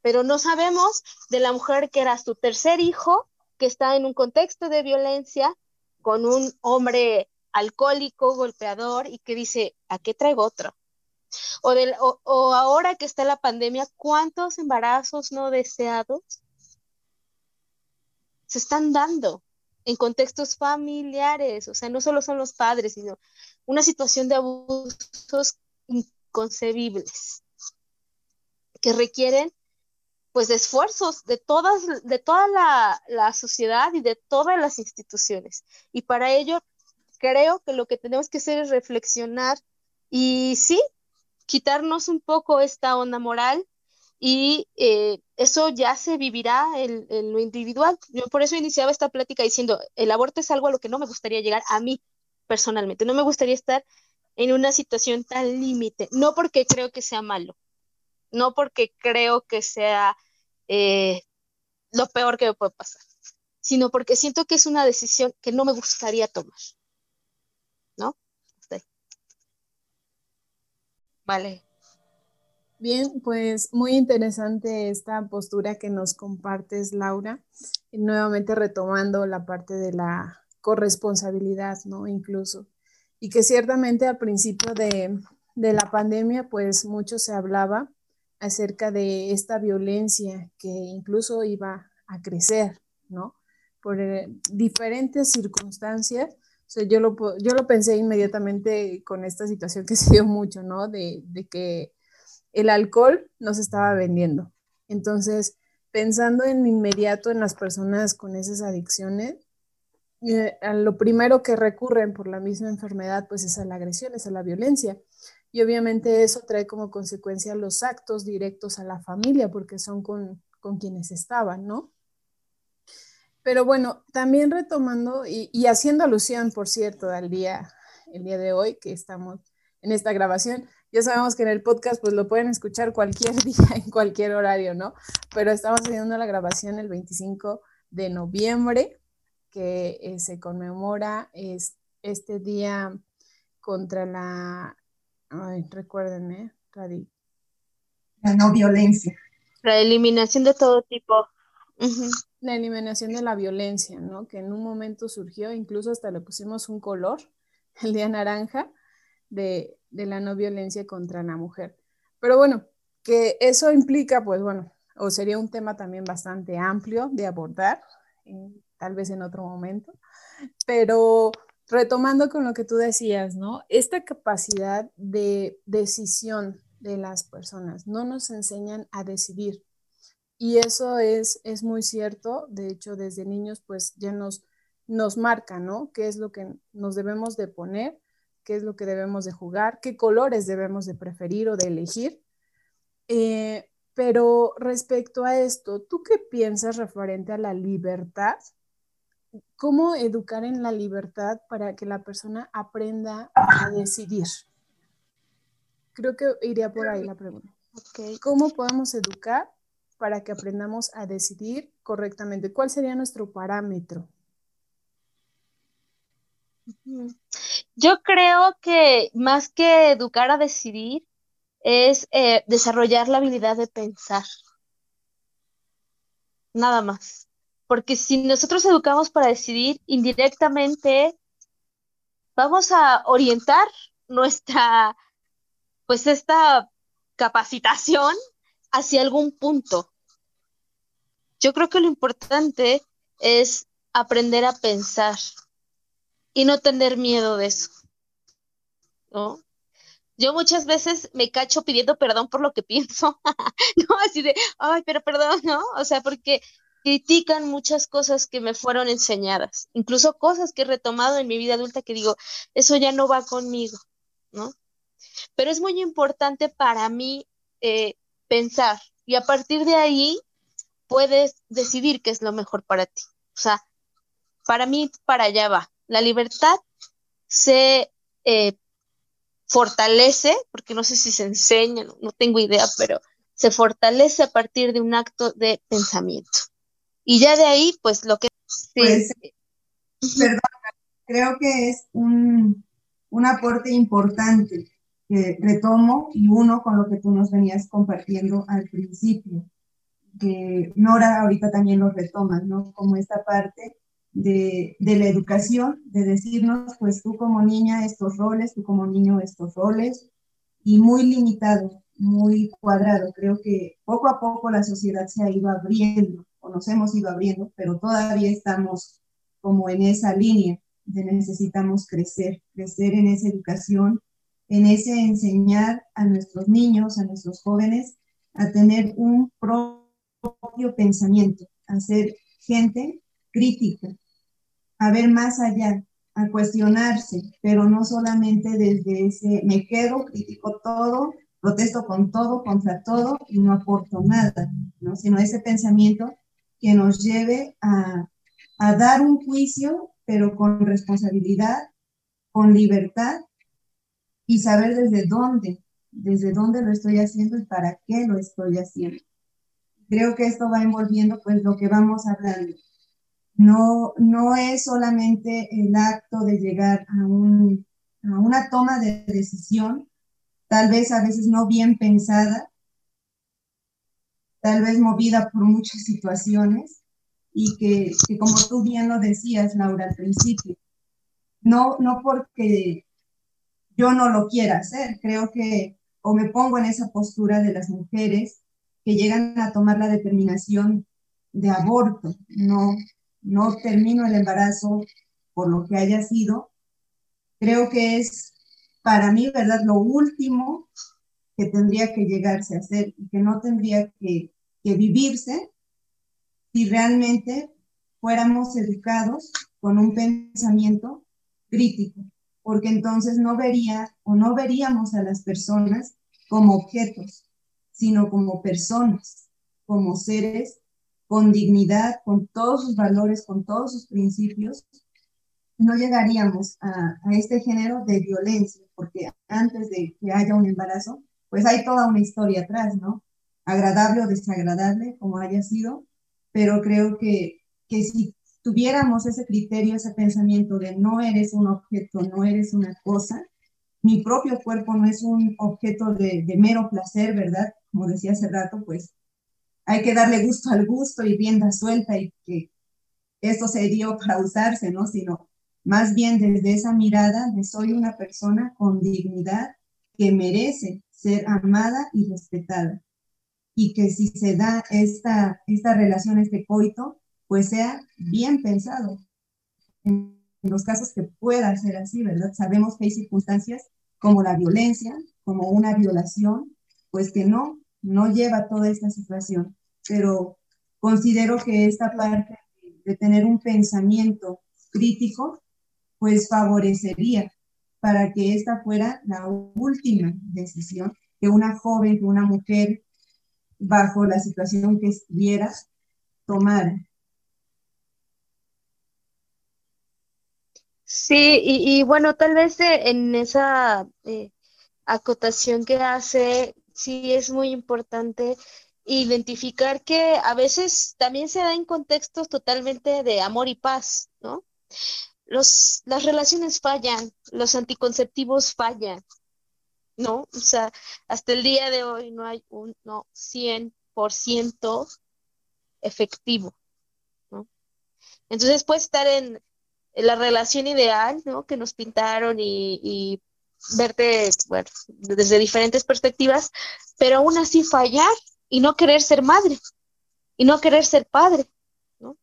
Pero no sabemos de la mujer que era su tercer hijo, que está en un contexto de violencia, con un hombre alcohólico, golpeador, y que dice, ¿a qué traigo otro? O, o, ahora que está la pandemia, ¿cuántos embarazos no deseados se están dando en contextos familiares? O sea, no solo son los padres, sino una situación de abusos inconcebibles que requieren pues de esfuerzos de todas, de toda la, sociedad y de todas las instituciones. Y para ello creo que lo que tenemos que hacer es reflexionar y sí, quitarnos un poco esta onda moral y eh, eso ya se vivirá en, en, lo individual. Yo por eso iniciaba esta plática diciendo, el aborto es algo a lo que no me gustaría llegar a mí personalmente, no me gustaría estar en una situación tan límite, no porque creo que sea malo, no porque creo que sea eh, lo peor que me puede pasar, sino porque siento que es una decisión que no me gustaría tomar. ¿No? Vale. Bien, pues muy interesante esta postura que nos compartes, Laura, y nuevamente retomando la parte de la corresponsabilidad, ¿no? Incluso. Y que ciertamente al principio de, de la pandemia, pues mucho se hablaba acerca de esta violencia que incluso iba a crecer, ¿no? Por eh, diferentes circunstancias. Yo lo, yo lo pensé inmediatamente con esta situación que (laughs) se dio mucho, ¿no? De, de que el alcohol no se estaba vendiendo. Entonces, pensando en inmediato en las personas con esas adicciones, eh, lo primero que recurren por la misma enfermedad, pues es a la agresión, es a la violencia. Y obviamente eso trae como consecuencia los actos directos a la familia, porque son con, quienes estaban, ¿no? Pero bueno, también retomando y, haciendo alusión, por cierto, al día, el día de hoy que estamos en esta grabación, ya sabemos que en el podcast pues lo pueden escuchar cualquier (laughs) día, en cualquier horario, ¿no? Pero estamos haciendo la grabación el 25 de noviembre, que eh, se conmemora es, este día contra la, ay, recuérdenme, la no violencia. La eliminación de todo tipo. La eliminación de la violencia, ¿no? Que en un momento surgió, incluso hasta le pusimos un color, (laughs) el día naranja, de, de la no violencia contra la mujer. Pero bueno, que eso implica, pues bueno, o sería un tema también bastante amplio de abordar, eh, tal vez en otro momento, pero retomando con lo que tú decías, ¿no? Esta capacidad de decisión de las personas, no nos enseñan a decidir. Y eso es, es muy cierto, de hecho desde niños pues ya nos, nos marca, ¿no? ¿Qué es lo que nos debemos de poner? ¿Qué es lo que debemos de jugar? ¿Qué colores debemos de preferir o de elegir? Eh, pero respecto a esto, ¿tú qué piensas referente a la libertad? ¿Cómo educar en la libertad para que la persona aprenda a decidir? Creo que iría por ahí la pregunta. ¿Cómo podemos educar para que aprendamos a decidir correctamente? ¿Cuál sería nuestro parámetro? Yo creo que más que educar a decidir, es eh, desarrollar la habilidad de pensar. Nada más. Porque si nosotros educamos para decidir, indirectamente vamos a orientar nuestra, pues esta capacitación hacia algún punto. Yo creo que lo importante es aprender a pensar y no tener miedo de eso. ¿No? yo muchas veces me cacho pidiendo perdón por lo que pienso, (laughs) ¿no? Así de, ay, pero perdón, ¿no? O sea, porque critican muchas cosas que me fueron enseñadas, incluso cosas que he retomado en mi vida adulta que digo, eso ya no va conmigo, ¿no? Pero es muy importante para mí eh, pensar y a partir de ahí puedes decidir qué es lo mejor para ti. O sea, para mí, para allá va. La libertad se eh, fortalece, porque no sé si se enseña, no, tengo idea, pero se fortalece a partir de un acto de pensamiento. Y ya de ahí, pues lo que... Pues, perdón, creo que es un, un aporte importante que retomo y uno con lo que tú nos venías compartiendo al principio, que Nora ahorita también lo retoma, ¿no? Como esta parte de, la educación, de decirnos, pues tú como niña estos roles, tú como niño estos roles, y muy limitado, muy cuadrado. Creo que poco a poco la sociedad se ha ido abriendo, o nos hemos ido abriendo, pero todavía estamos como en esa línea de necesitamos crecer, crecer en esa educación, en ese enseñar a nuestros niños, a nuestros jóvenes, a tener un propio pensamiento, a ser gente crítica, a ver más allá, a cuestionarse, pero no solamente desde ese me quedo, critico todo, protesto con todo, contra todo y no aporto nada, ¿no? sino ese pensamiento que nos lleve a, dar un juicio, pero con responsabilidad, con libertad y saber desde dónde, desde dónde lo estoy haciendo y para qué lo estoy haciendo. Creo que esto va envolviendo pues lo que vamos hablando, no, no es solamente el acto de llegar a una toma de decisión, tal vez a veces no bien pensada, tal vez movida por muchas situaciones y que, que, como tú bien lo decías, Laura, al principio, no, no porque yo no lo quiera hacer, creo que o me pongo en esa postura de las mujeres que llegan a tomar la determinación de aborto, no, no termino el embarazo por lo que haya sido, creo que es para mí, ¿verdad? Lo último que tendría que llegarse a hacer y que no tendría que, que vivirse si realmente fuéramos educados con un pensamiento crítico, porque entonces no vería o no veríamos a las personas como objetos, sino como personas, como seres con dignidad, con todos sus valores, con todos sus principios, no llegaríamos a, este género de violencia, porque antes de que haya un embarazo, pues hay toda una historia atrás, ¿no? Agradable o desagradable, como haya sido, pero creo que, que si tuviéramos ese criterio, ese pensamiento de no eres un objeto, no eres una cosa, mi propio cuerpo no es un objeto de, de mero placer, ¿verdad? Como decía hace rato, pues hay que darle gusto al gusto y rienda suelta y que esto se dio para usarse, ¿no? Sino más bien desde esa mirada de soy una persona con dignidad que merece ser amada y respetada. Y que si se da esta, esta relación, este coito, pues sea bien pensado. En los casos que pueda ser así, ¿verdad? Sabemos que hay circunstancias como la violencia, como una violación, pues que no, no lleva toda esta situación. Pero considero que esta parte de tener un pensamiento crítico, pues favorecería para que esta fuera la última decisión que una joven, que una mujer, bajo la situación que estuviera, tomara. Sí, y, bueno, tal vez eh, en esa eh, acotación que hace, sí es muy importante identificar que a veces también se da en contextos totalmente de amor y paz, ¿no? Los, las relaciones fallan, los anticonceptivos fallan, ¿no? O sea, hasta el día de hoy no hay un no, 100% efectivo, ¿no? Entonces puede estar en, la relación ideal, ¿no? Que nos pintaron y, verte, bueno, desde diferentes perspectivas, pero aún así fallar y no querer ser madre y no querer ser padre, ¿no?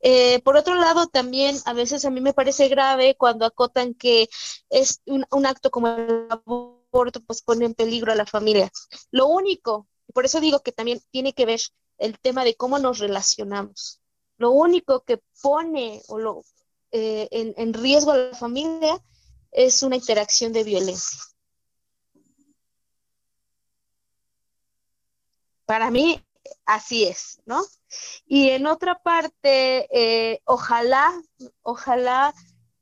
Eh, por otro lado, también a veces a mí me parece grave cuando acotan que es un, un acto como el aborto, pues pone en peligro a la familia. Lo único, por eso digo que también tiene que ver el tema de cómo nos relacionamos. Lo único que pone o lo, eh, en, riesgo a la familia es una interacción de violencia. Para mí, así es, ¿no? Y en otra parte, eh, ojalá, ojalá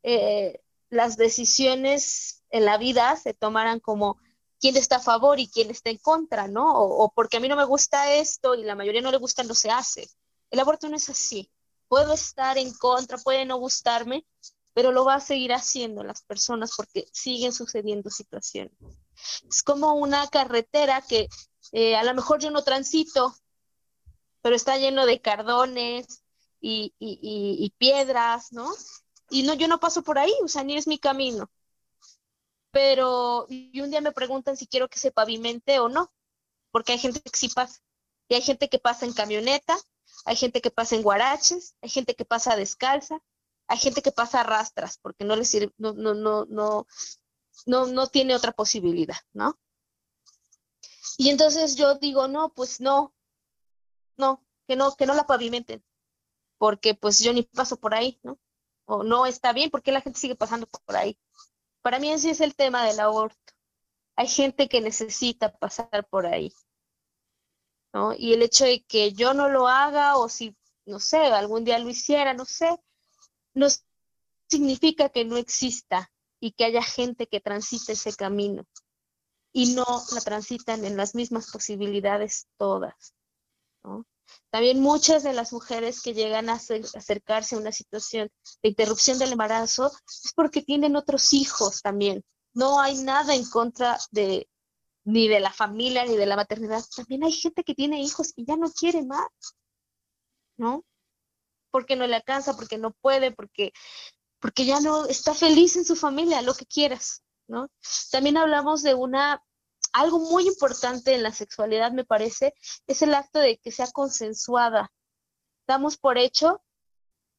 eh, las decisiones en la vida se tomaran como quién está a favor y quién está en contra, ¿no? O, porque a mí no me gusta esto y la mayoría no le gusta, no se hace. El aborto no es así. Puedo estar en contra, puede no gustarme, pero lo va a seguir haciendo las personas porque siguen sucediendo situaciones. Es como una carretera que eh, a lo mejor yo no transito, pero está lleno de cardones y, y, piedras, ¿no? Y no, yo no paso por ahí, o sea, ni es mi camino. Pero, y un día me preguntan si quiero que se pavimente o no, porque hay gente que sí pasa. Y hay gente que pasa en camioneta, hay gente que pasa en guaraches, hay gente que pasa descalza, hay gente que pasa a rastras porque no le sirve, no, no, no, no, no, no tiene otra posibilidad, ¿no? Y entonces yo digo, no, pues no, no, que no, que no la pavimenten, porque pues yo ni paso por ahí, ¿no? O no está bien, porque la gente sigue pasando por ahí. Para mí ese es el tema del aborto. Hay gente que necesita pasar por ahí. ¿no? Y el hecho de que yo no lo haga o si, no sé, algún día lo hiciera, no sé, no significa que no exista y que haya gente que transite ese camino y no la transitan en las mismas posibilidades todas. ¿no? También muchas de las mujeres que llegan a acercarse a una situación de interrupción del embarazo es porque tienen otros hijos también. No hay nada en contra de, ni de la familia, ni de la maternidad. También hay gente que tiene hijos y ya no quiere más, ¿no? Porque no le alcanza, porque no puede, porque, porque ya no está feliz en su familia, lo que quieras, ¿no? También hablamos de una, algo muy importante en la sexualidad, me parece, es el acto de que sea consensuada. Damos por hecho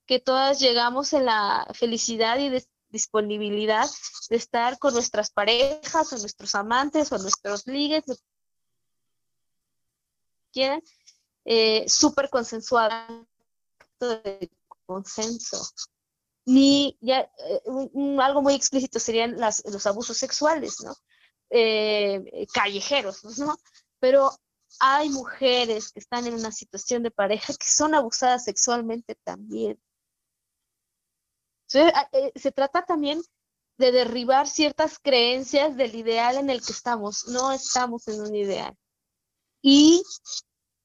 que todas llegamos en la felicidad y disponibilidad de estar con nuestras parejas o nuestros amantes o nuestros ligues, quieran, eh, súper consensuada, consenso. Ni ya, eh, algo muy explícito serían los abusos sexuales, ¿no? Eh, callejeros, ¿no? Pero hay mujeres que están en una situación de pareja que son abusadas sexualmente también. Eh, se trata también de derribar ciertas creencias del ideal en el que estamos. No estamos en un ideal. Y,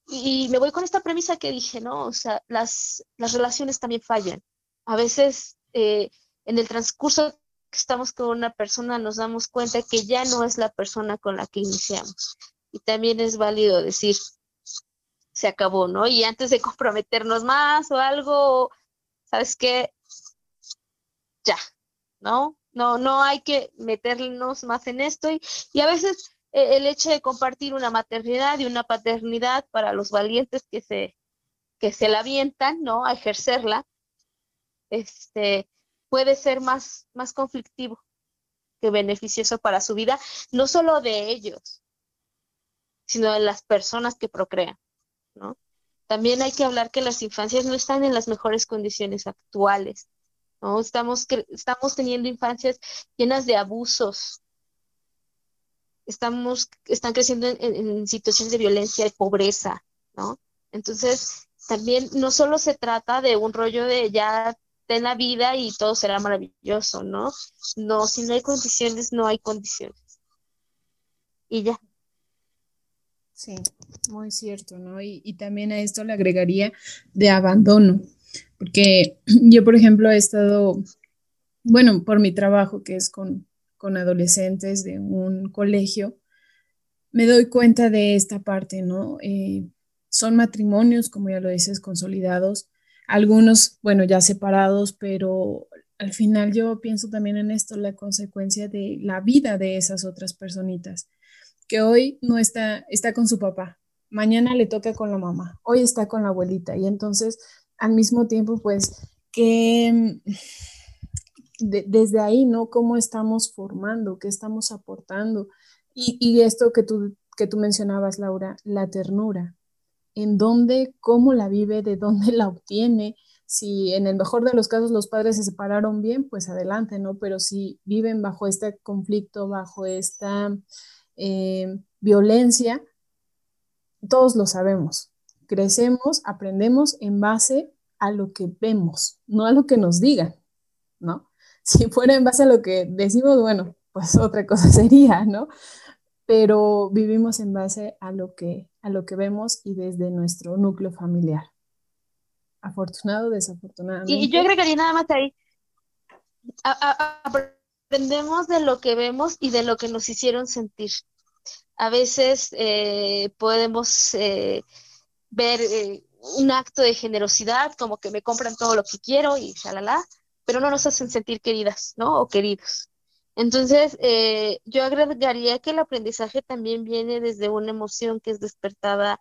y me voy con esta premisa que dije, ¿no? O sea, las, las relaciones también fallan. A veces eh, en el transcurso que estamos con una persona nos damos cuenta que ya no es la persona con la que iniciamos. Y también es válido decir, se acabó, ¿no? Y antes de (laughs) comprometernos más o algo, ¿sabes qué? Ya, ¿no? No, no hay que meternos más en esto y, y a veces eh, el hecho de compartir una maternidad y una paternidad para los valientes que se, que se la avientan, ¿no? A ejercerla, este, puede ser más, más conflictivo que beneficioso para su vida, no solo de ellos, sino de las personas que procrean, ¿no? También hay que hablar que las infancias no están en las mejores condiciones actuales, ¿no? Estamos, estamos teniendo infancias llenas de abusos, estamos, están creciendo en, situaciones de violencia y pobreza, ¿no? Entonces, también no solo se trata de un rollo de ya ten la vida y todo será maravilloso, ¿no? No, si no hay condiciones, no hay condiciones. Y ya. Sí, muy cierto, ¿no? Y, también a esto le agregaría de abandono. Porque (clears throat) yo, por ejemplo, he estado, bueno, por mi trabajo que es con, adolescentes de un colegio, me doy cuenta de esta parte, ¿no? Eh, son matrimonios, como ya lo dices, consolidados, algunos, bueno, ya separados, pero al final yo pienso también en esto, la consecuencia de la vida de esas otras personitas, que hoy no está, está con su papá, mañana le toca con la mamá, hoy está con la abuelita y entonces al mismo tiempo, pues, que mm, desde ahí, ¿no? ¿Cómo estamos formando? ¿Qué estamos aportando? Y, esto que tú, que tú mencionabas, Laura, la ternura. ¿En dónde, cómo la vive, de dónde (laughs) la obtiene? Si en el mejor de los casos los padres se separaron bien, pues adelante, ¿no? Pero si viven bajo este conflicto, bajo esta eh, violencia, todos lo sabemos, crecemos, aprendemos en base a lo que vemos, no a lo que nos digan, ¿no? (laughs) Si fuera en base a lo que decimos, bueno, pues otra cosa (laughs) sería, ¿no? Pero vivimos en base a lo que, a lo que vemos y desde nuestro núcleo familiar. Afortunado, desafortunado. Y, yo agregaría nada más ahí. aprendemos de lo que vemos y de lo que nos hicieron sentir. A veces eh, podemos eh, ver eh, un acto de generosidad, como que me compran todo lo que quiero y shalala, pero no nos hacen sentir queridas, ¿no? O queridos. Entonces, eh, yo agregaría que el aprendizaje también viene desde una emoción que es despertada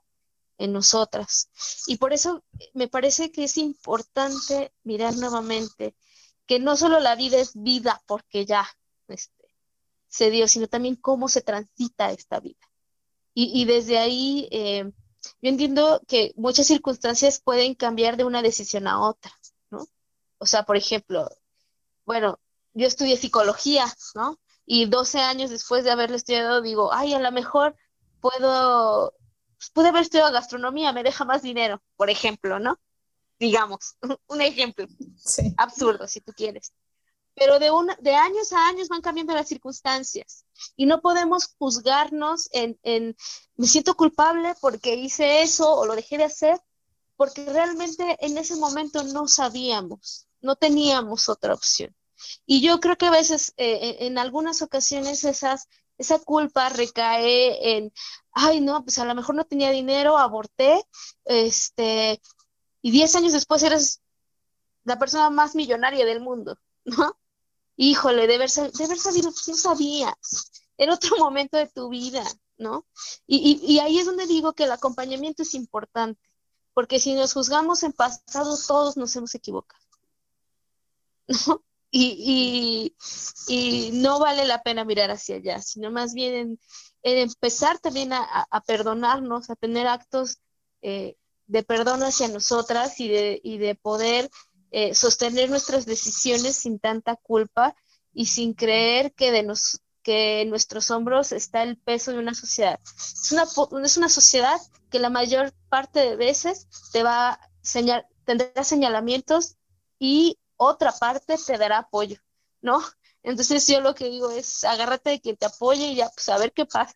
en nosotras. Y por eso me parece que es importante mirar nuevamente que no solo la vida es vida porque ya este, se dio, sino también cómo se transita esta vida. Y, desde ahí eh, yo entiendo que muchas circunstancias pueden cambiar de una decisión a otra, ¿no? O sea, por ejemplo, bueno, yo estudié psicología, ¿no? Y 12 años después de haberlo estudiado, digo, ay, a lo mejor puedo, pues, pude haber estudiado gastronomía, me deja más dinero, por ejemplo, ¿no? Digamos, (laughs) un ejemplo absurdo, si tú quieres pero de, una, de años a años van cambiando las circunstancias y no podemos juzgarnos en, en, me siento culpable porque hice eso o lo dejé de hacer, porque realmente en ese momento no sabíamos, no teníamos otra opción. Y yo creo que a veces, eh, en algunas ocasiones, esas, esa culpa recae en, ay, no, pues a lo mejor no tenía dinero, aborté, este, y diez años después eres la persona más millonaria del mundo, (laughs) ¿no? híjole, de haber, de haber sabido, ¿quién sabías? En otro (laughs) momento de tu vida, ¿no? Y, y, ahí es donde digo que el acompañamiento es importante, porque si nos juzgamos en pasado, todos nos hemos equivocado, (laughs) ¿no? Y, y, no vale la pena mirar hacia allá, sino más bien en, empezar también a, a, perdonarnos, a tener actos eh, de perdón hacia nosotras y de, y de poder eh, sostener nuestras decisiones sin tanta culpa y sin creer que de, nos, que en nuestros hombros está el peso de una sociedad. Es una, es una sociedad que la mayor parte de veces te va a señal, tendrá señalamientos y otra parte te dará apoyo, ¿no? Entonces yo lo que digo es agárrate de quien te apoye y ya, pues a ver qué pasa.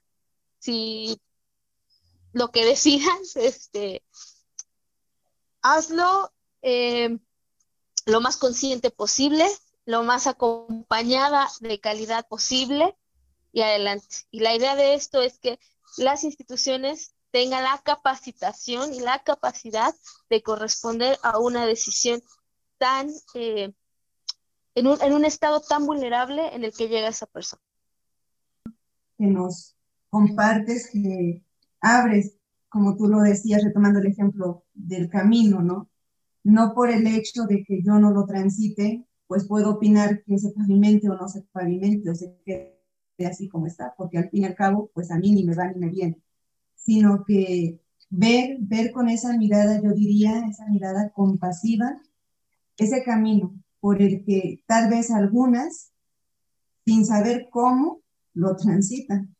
Si lo que decidas, (laughs) este, hazlo eh, lo más consciente posible, lo más acompañada de calidad posible y adelante. Y la idea de esto es que las instituciones tengan la capacitación y la capacidad de corresponder a una decisión tan, eh, en, un, en un estado tan vulnerable en el que llega esa persona. Que nos compartes, que abres, como tú lo decías, retomando el ejemplo del camino, ¿no? No por el hecho de que yo no lo transite, pues puedo opinar que se pavimente o no se pavimente o se quede así como está, porque al fin y al cabo, pues a mí ni me va ni me viene, sino que ver, ver con esa mirada, yo diría, esa mirada compasiva, ese camino por el que tal vez algunas, sin saber cómo, lo transitan.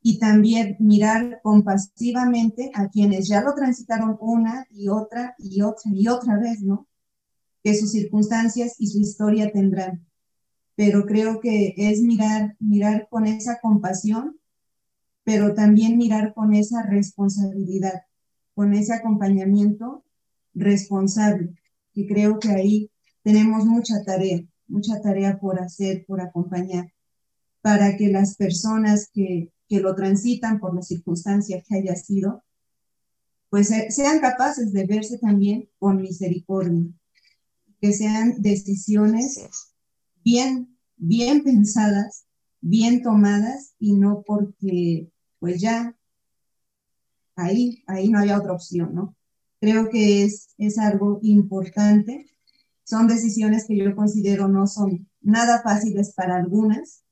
Y también mirar compasivamente a quienes ya lo transitaron una y otra y otra y otra vez, ¿no? que sus circunstancias y su historia tendrán. Pero creo que es mirar, mirar con esa compasión, pero también mirar con esa responsabilidad, con ese acompañamiento responsable, que creo que ahí tenemos mucha tarea, mucha tarea por hacer, por acompañar, para que las personas que, que lo transitan por la circunstancia que haya sido, pues sean capaces de verse también con misericordia, que sean decisiones bien, bien pensadas, bien tomadas y no porque pues ya ahí, ahí no había otra opción, ¿no? Creo que es, es algo importante. Son decisiones que yo considero no son nada fáciles para algunas.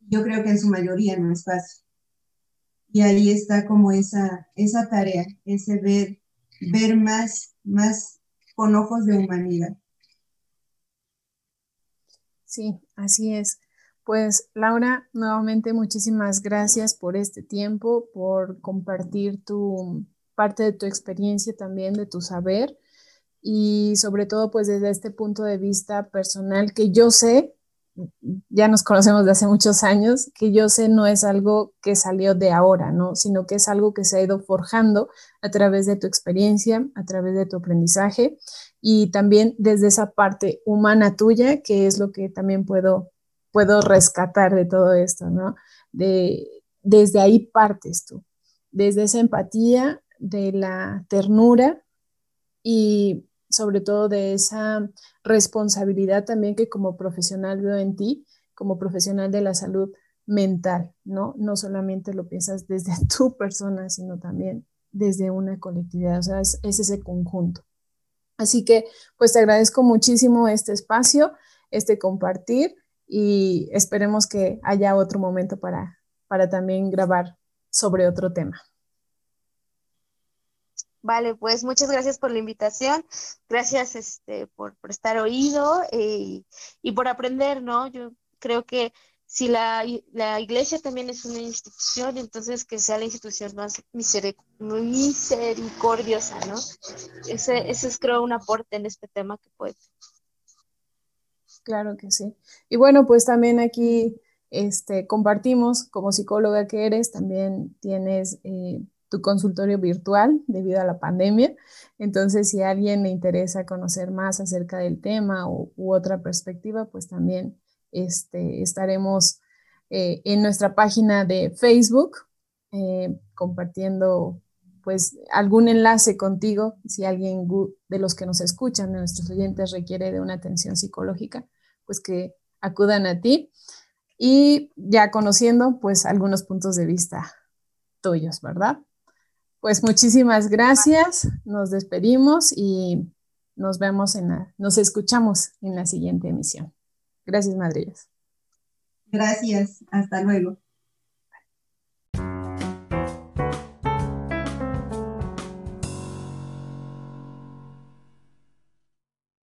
Yo creo que en su mayoría no es fácil. Y ahí está como esa, esa tarea, ese ver, ver más, más con ojos de humanidad. Sí, así es. Pues Laura, nuevamente muchísimas gracias por este tiempo, por compartir tu parte de tu experiencia también, de tu saber y sobre todo pues desde este punto de vista personal que yo sé ya nos conocemos de hace muchos años, que yo sé no es algo que salió de ahora, ¿no? Sino que es algo que se ha ido forjando a través de tu experiencia, a través de tu aprendizaje y también desde esa parte humana tuya, que es lo que también puedo, puedo rescatar de todo esto, ¿no? De, desde ahí partes tú, desde esa empatía, de la ternura y sobre todo de esa responsabilidad también que como profesional veo en ti, como profesional de la salud mental, ¿no? No solamente lo piensas desde (laughs) tu persona, sino también desde una colectividad, o sea, es, ese conjunto. Así que, pues te agradezco muchísimo este espacio, este compartir y esperemos que haya otro momento para, para también grabar sobre otro tema. Vale, pues muchas gracias por la invitación, gracias este, por, estar oído eh, y por aprender, ¿no? Yo creo que si la, iglesia también es una institución, entonces que sea la institución más misericordiosa, ¿no? Ese, ese es creo un aporte en este tema que puede. Claro que sí. Y bueno, pues también aquí este, compartimos, como psicóloga que eres, también tienes eh, tu consultorio virtual debido a la pandemia. Entonces, si a alguien le interesa conocer más acerca del tema u, otra perspectiva, pues también este, estaremos eh, en nuestra página de Facebook eh, compartiendo pues algún enlace contigo si alguien de los que nos escuchan, de nuestros oyentes, requiere de una atención psicológica, pues que acudan a ti y ya conociendo pues algunos puntos de vista tuyos, ¿verdad? Pues muchísimas gracias, nos despedimos y nos vemos en la, nos escuchamos en la siguiente emisión. Gracias, madrillas. Gracias, hasta luego.